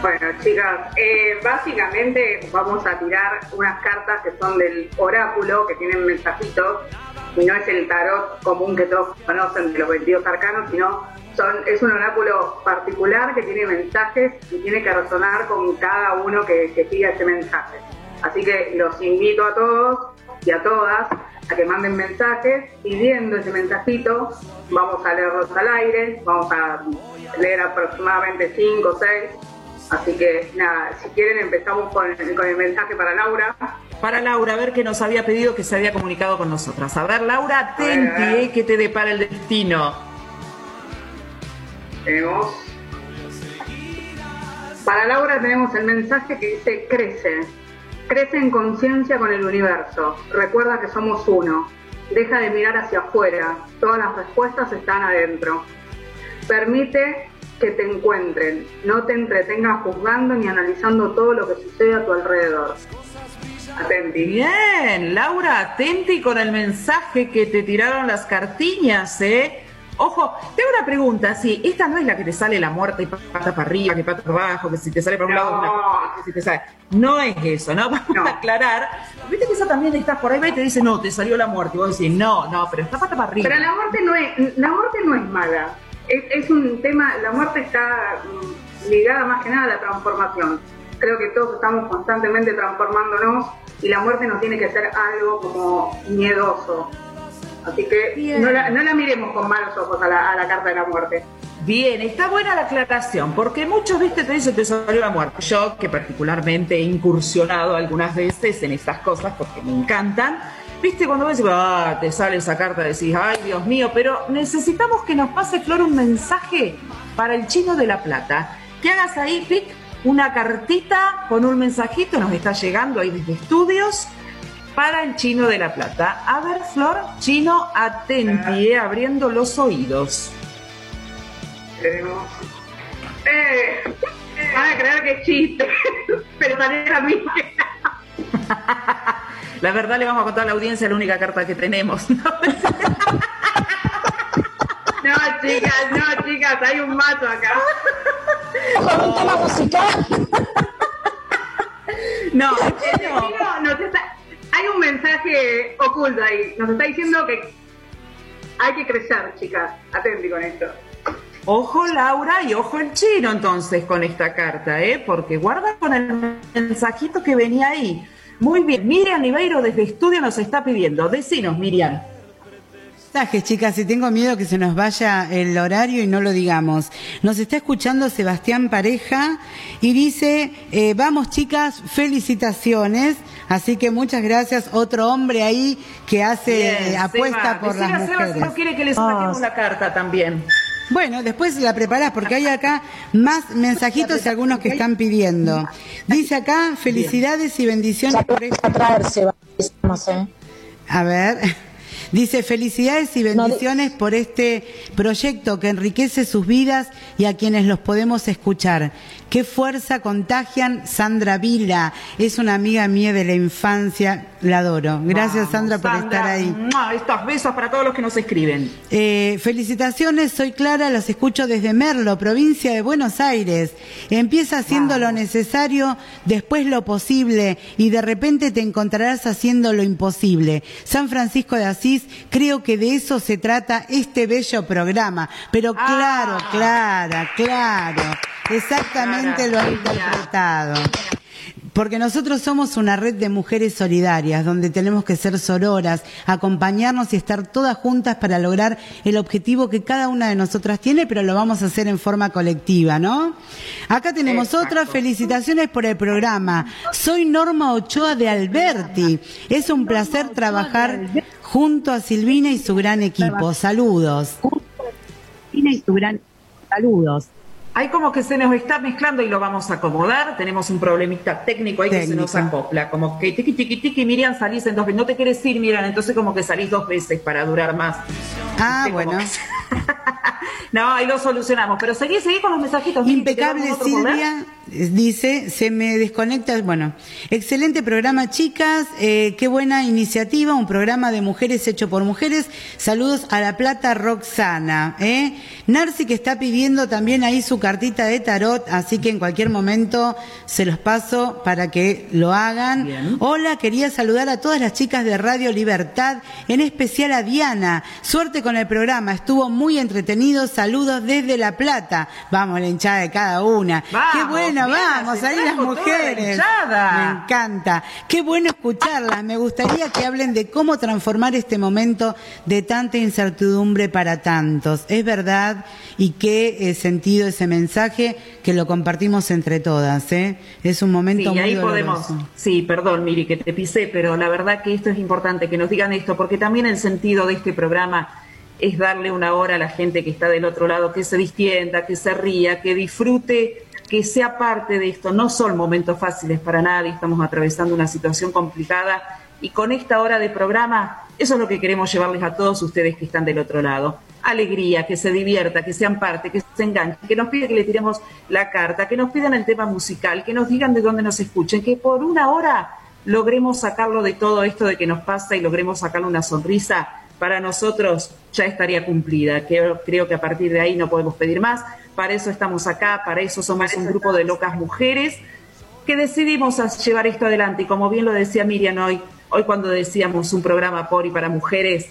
Bueno, chicas, eh, básicamente vamos a tirar unas cartas que son del oráculo, que tienen mensajitos, y no es el tarot común que todos conocen de los 22 arcanos, sino es un oráculo particular que tiene mensajes y tiene que resonar con cada uno que, que ese mensaje. Así que los invito a todos y a todas a que manden mensajes pidiendo ese mensajito. Vamos a leerlos al aire, vamos a leer aproximadamente 5 o 6. Así que nada, si quieren empezamos con el, con el mensaje para Laura. Para Laura, a ver qué nos había pedido que se había comunicado con nosotras. A ver, Laura, atenti, eh, que te depara el destino. Tenemos. Para Laura tenemos el mensaje que dice crece. Crece en conciencia con el universo. Recuerda que somos uno. Deja de mirar hacia afuera. Todas las respuestas están adentro. Permite que te encuentren. No te entretengas juzgando ni analizando todo lo que sucede a tu alrededor. Atenti. Bien, Laura, atenti con el mensaje que te tiraron las cartiñas, ¿eh? Ojo, tengo una pregunta, sí, esta no es la que te sale la muerte y pata para arriba, que pata para abajo, que si te sale para un No. lado, una, que si te sale. No es eso, ¿no? Vamos No. a aclarar. Viste que esa también estás por ahí y te dice, no, te salió la muerte. Y vos decís, no, no, pero está pata para arriba. Pero la muerte no es, la muerte no es mala. Es, es un tema, la muerte está mm, ligada más que nada a la transformación. Creo que todos estamos constantemente transformándonos y la muerte no tiene que ser algo como miedoso. Así que no la, no la miremos con malos ojos a la, a la carta de la muerte. Bien, está buena la aclaración, porque muchos, viste, te dicen te salió la muerte. Yo, que particularmente he incursionado algunas veces en estas cosas porque me encantan, viste, cuando ves, ah, te sale esa carta, decís, ay, Dios mío, pero necesitamos que nos pase, Flor, un mensaje para el chino de la plata. Que hagas ahí, Pic, una cartita con un mensajito, nos está llegando ahí desde estudios. Para el chino de la plata. A ver, Flor, chino, atenti, eh, abriendo los oídos. Tenemos. Eh, van a creer que es chiste, pero también a mí. La verdad le vamos a contar a la audiencia la única carta que tenemos. ¿no? No, chicas, no, chicas, hay un mazo acá. Con un tema musical. No, Este no. chico nos está- hay un mensaje oculto ahí. Nos está diciendo que hay que crecer, chicas. Atenti con esto. Ojo Laura y ojo el chino entonces con esta carta, ¿eh? Porque guarda con el mensajito que venía ahí. Muy bien, Miriam Niveiro desde estudio nos está pidiendo. Decinos, Miriam. Mensajes, chicas, y tengo miedo que se nos vaya el horario y no lo digamos. Nos está escuchando Sebastián Pareja y dice, eh, vamos chicas, felicitaciones. Así que muchas gracias. Otro hombre ahí que hace Bien, apuesta Seba, por las a Seba si mujeres. no quiere que le saquemos la carta también. Bueno, después la preparás porque hay acá más mensajitos y algunos que están pidiendo. Dice acá, felicidades y bendiciones por esto. A ver. Dice felicidades y bendiciones por este proyecto que enriquece sus vidas y a quienes los podemos escuchar. Qué fuerza contagian Sandra Vila. Es una amiga mía de la infancia. La adoro. Gracias Vamos, Sandra por Sandra. estar ahí. ¡Mua! Estos besos para todos los que nos escriben. Eh, felicitaciones, soy Clara, los escucho desde Merlo, provincia de Buenos Aires. Empieza haciendo lo necesario, después lo posible y de repente te encontrarás haciendo lo imposible. San Francisco de Asís, creo que de eso se trata este bello programa. Pero claro, Clara, claro, exactamente lo ha interpretado. Porque nosotros somos una red de mujeres solidarias, donde tenemos que ser sororas, acompañarnos y estar todas juntas para lograr el objetivo que cada una de nosotras tiene, pero lo vamos a hacer en forma colectiva, ¿no? Acá tenemos otra, felicitaciones por el programa. Soy Norma Ochoa de Alberti. Es un placer trabajar junto a Silvina y su gran equipo. Saludos. y su gran saludos. Hay como que se nos está mezclando y lo vamos a acomodar. Tenemos un problemita técnico ahí que se nos acopla. Como que tiqui tiqui tiqui, Miriam, salís en dos veces. No te quieres ir, Miriam, entonces como que salís dos veces para durar más. Ah, como bueno. No, ahí lo solucionamos. Pero seguí, seguí con los mensajitos. Miri, ¿te Impecable quedamos otro poder? Silvia, dice, se me desconecta, bueno, excelente programa chicas, eh, qué buena iniciativa, un programa de mujeres hecho por mujeres, saludos a La Plata Roxana, ¿eh? Narci que está pidiendo también ahí su cartita de tarot, así que en cualquier momento se los paso para que lo hagan. Hola, quería saludar a todas las chicas de Radio Libertad, en especial a Diana, suerte con el programa, estuvo muy entretenido, saludos desde La Plata, vamos, la hinchada de cada una. Vamos, Qué bueno, Vamos, ahí las mujeres. Me encanta. Qué bueno escucharlas. Me gustaría que hablen de cómo transformar este momento de tanta incertidumbre para tantos. Es verdad y qué eh, sentido ese mensaje que lo compartimos entre todas. ¿eh? Es un momento Sí, muy ahí doloroso. podemos. Sí, perdón, Miri, que te pisé, pero la verdad que esto es importante, que nos digan esto, porque también el sentido de este programa es darle una hora a la gente que está del otro lado, que se distienda, que se ría, que disfrute, que sea parte de esto. No son momentos fáciles para nadie, estamos atravesando una situación complicada y con esta hora de programa, eso es lo que queremos llevarles a todos ustedes que están del otro lado. Alegría, que se divierta, que sean parte, que se enganchen, que nos piden que le tiremos la carta, que nos pidan el tema musical, que nos digan de dónde nos escuchen, que por una hora logremos sacarlo de todo esto de que nos pasa y logremos sacarle una sonrisa, para nosotros ya estaría cumplida. Creo, creo que a partir de ahí no podemos pedir más. Para eso estamos acá, para eso somos un grupo de locas mujeres que decidimos llevar esto adelante. Y como bien lo decía Miriam hoy, hoy cuando decíamos un programa por y para mujeres,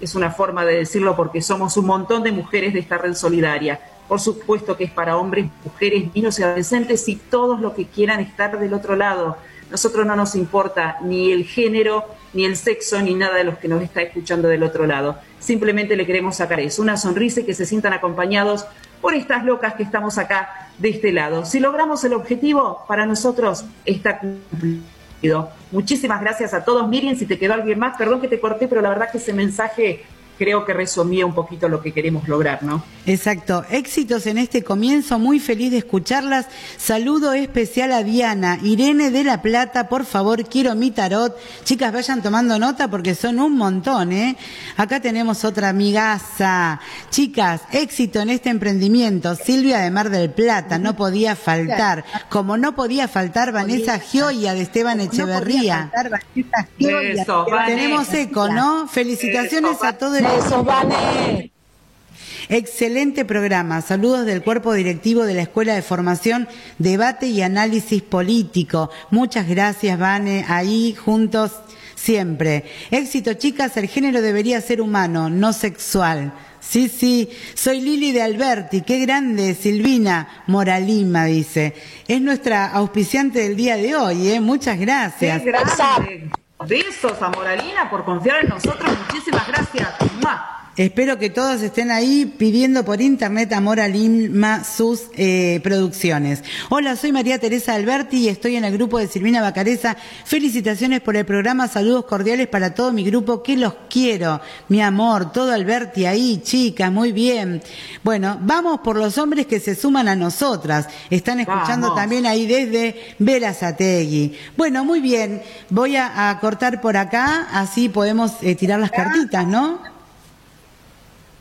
es una forma de decirlo porque somos un montón de mujeres de esta red solidaria. Por supuesto que es para hombres, mujeres, niños y adolescentes y todos los que quieran estar del otro lado. Nosotros no nos importa ni el género, ni el sexo, ni nada de los que nos está escuchando del otro lado. Simplemente le queremos sacar eso, una sonrisa y que se sientan acompañados por estas locas que estamos acá de este lado. Si logramos el objetivo, para nosotros está cumplido. Muchísimas gracias a todos. Miriam, si te quedó alguien más, perdón que te corté, pero la verdad que ese mensaje creo que resumía un poquito lo que queremos lograr, ¿no? Exacto. Éxitos en este comienzo. Muy feliz de escucharlas. Saludo especial a Diana. Irene de La Plata, por favor, quiero mi tarot. Chicas, vayan tomando nota porque son un montón, ¿eh? Acá tenemos otra amigaza. Chicas, éxito en este emprendimiento. Silvia de Mar del Plata, no podía faltar. Como no podía faltar Vanessa Gioia de Esteban Echeverría. Eso, Vane. Tenemos eco, ¿no? Felicitaciones Eso, a todo el Besos, Vane. Excelente programa. Saludos del cuerpo directivo de la Escuela de Formación, Debate y Análisis Político. Muchas gracias, Vane. Ahí juntos siempre. Éxito, chicas. El género debería ser humano, no sexual. Sí, sí. Soy Lili de Alberti. Qué grande, Silvina Moralima, dice. Es nuestra auspiciante del día de hoy, ¿eh? Muchas Qué gracias. Besos a Moralina por confiar en nosotros. Muchísimas gracias. Espero que todos estén ahí pidiendo por internet Amor a Lima sus eh, producciones. Hola, soy María Teresa Alberti y estoy en el grupo de Silvina Bacareza. Felicitaciones por el programa, saludos cordiales para todo mi grupo, que los quiero. Mi amor, todo Alberti ahí, chicas, muy bien. Bueno, vamos por los hombres que se suman a nosotras. Están escuchando Vamos. también ahí desde Verazategui. Bueno, muy bien. Voy a, a cortar por acá, así podemos eh, tirar las cartitas, ¿no?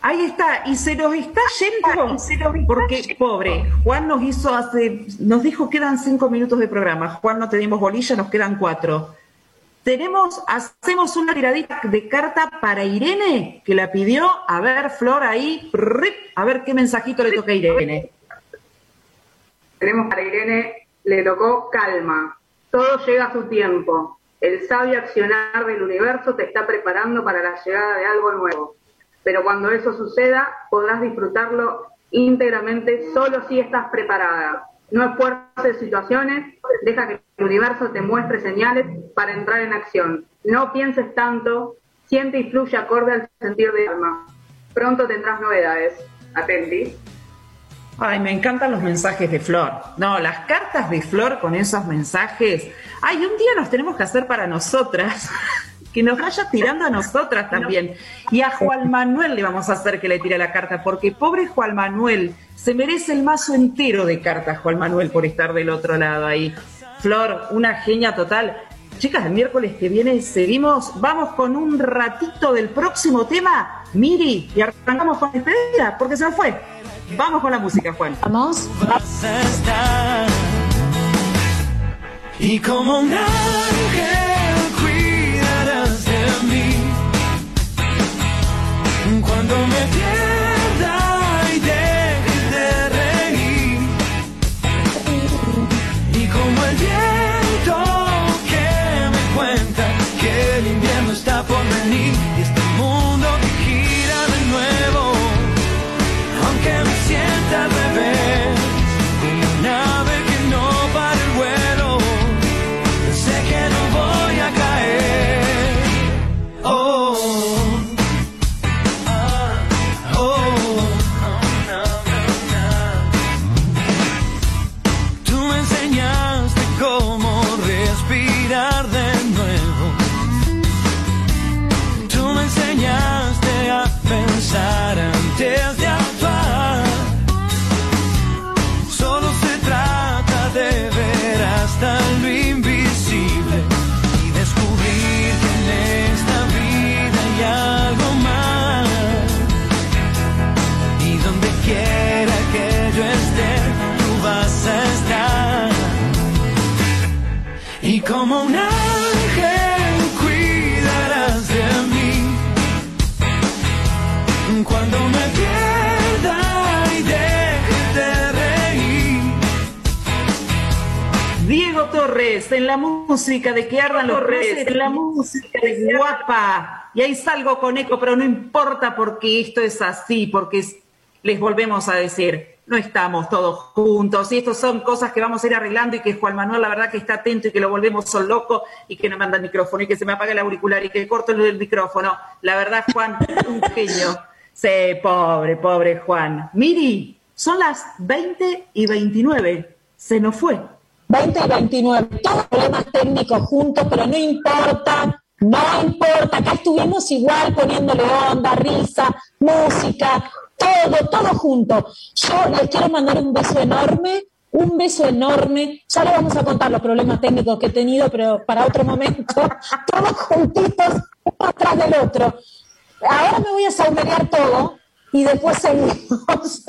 Ahí está, y se nos está yendo, porque pobre, Juan nos hizo hace, nos dijo quedan cinco minutos de programa, Juan no tenemos bolilla, nos quedan cuatro. Tenemos, hacemos una tiradita de carta para Irene, que la pidió, a ver, Flor, ahí, a ver qué mensajito le toca a Irene. Tenemos para Irene, le tocó calma. Todo llega a su tiempo. El sabio accionar del universo te está preparando para la llegada de algo nuevo. Pero cuando eso suceda, podrás disfrutarlo íntegramente solo si estás preparada. No esfuerces situaciones, deja que el universo te muestre señales para entrar en acción. No pienses tanto, siente y fluye acorde al sentir de alma. Pronto tendrás novedades. Atenti. Ay, me encantan los mensajes de Flor. No, las cartas de Flor con esos mensajes. Ay, un día nos tenemos que hacer para nosotras. Que nos vaya tirando a nosotras también. Y a Juan Manuel le vamos a hacer que le tire la carta, porque pobre Juan Manuel se merece el mazo entero de cartas, Juan Manuel, por estar del otro lado ahí. Flor, una genia total. Chicas, el miércoles que viene seguimos. Vamos con un ratito del próximo tema, Miri, y arrancamos con despedida, porque se nos fue. Vamos con la música, Juan. Vamos. vas a estar. Y como un ángel Cuando me pierda en la música de que ardan los en la música de guapa. Y ahí salgo con eco, pero no importa porque esto es así, porque es- les volvemos a decir, no estamos todos juntos y estas son cosas que vamos a ir arreglando y que Juan Manuel la verdad que está atento y que lo volvemos son loco y que no manda el micrófono y que se me apaga el auricular y que corto el micrófono. La verdad, Juan, un genio. Sí, pobre, pobre Juan. Miri, son las 20 y 29. Se nos fue. 20 y 29, todos problemas técnicos juntos, pero no importa, no importa, acá estuvimos igual poniéndole onda, risa, música, todo, todo junto. Yo les quiero mandar un beso enorme, un beso enorme. Ya le vamos a contar los problemas técnicos que he tenido, pero para otro momento, todos juntitos, uno atrás del otro. Ahora me voy a saumerear todo y después seguimos.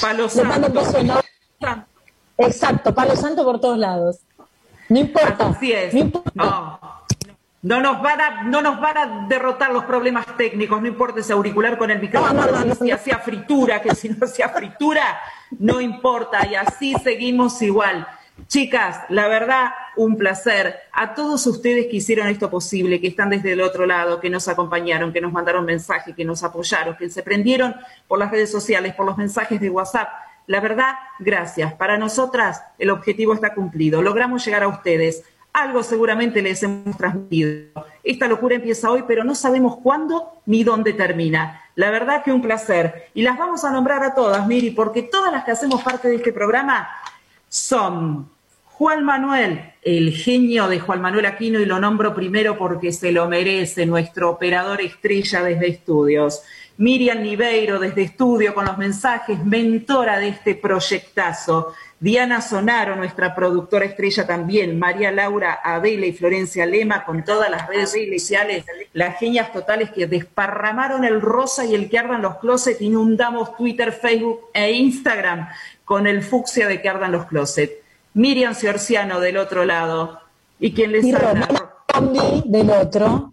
Palo Les mando un beso enorme. Exacto, palo santo por todos lados. No importa. Así es. No importa. No. No nos, van a, no nos van a derrotar los problemas técnicos, no importa ese auricular con el micrófono, No, no, si hacía fritura, que si no hacía fritura, no importa, y así seguimos igual. Chicas, la verdad, un placer. A todos ustedes que hicieron esto posible, que están desde el otro lado, que nos acompañaron, que nos mandaron mensajes, que nos apoyaron, que se prendieron por las redes sociales, por los mensajes de WhatsApp. La verdad, gracias. Para nosotras el objetivo está cumplido. Logramos llegar a ustedes. Algo seguramente les hemos transmitido. Esta locura empieza hoy, pero no sabemos cuándo ni dónde termina. La verdad que un placer. Y las vamos a nombrar a todas, Miri, porque todas las que hacemos parte de este programa son Juan Manuel, el genio de Juan Manuel Aquino, y lo nombro primero porque se lo merece, nuestro operador estrella desde estudios. Miriam Niveiro desde estudio con los mensajes, mentora de este proyectazo. Diana Sonaro, nuestra productora estrella también, María Laura Abela y Florencia Lema con todas las redes sociales, las genias totales que desparramaron el rosa y el que ardan los closets, inundamos Twitter, Facebook e Instagram con el fucsia de que ardan los closets. Miriam Ciorciano del otro lado y quien les Y habla. Romy del otro.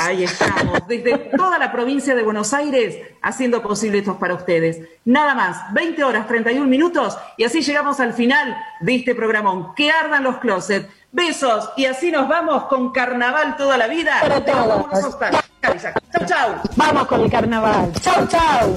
Ahí estamos, desde toda la provincia de Buenos Aires, haciendo posible esto para ustedes. Nada más, 20 horas 31 minutos, y así llegamos al final de este programón. Que ardan los closets. Besos, y así nos vamos con carnaval toda la vida. Para todos. Chau, chau. Vamos con el carnaval. Chau, chau.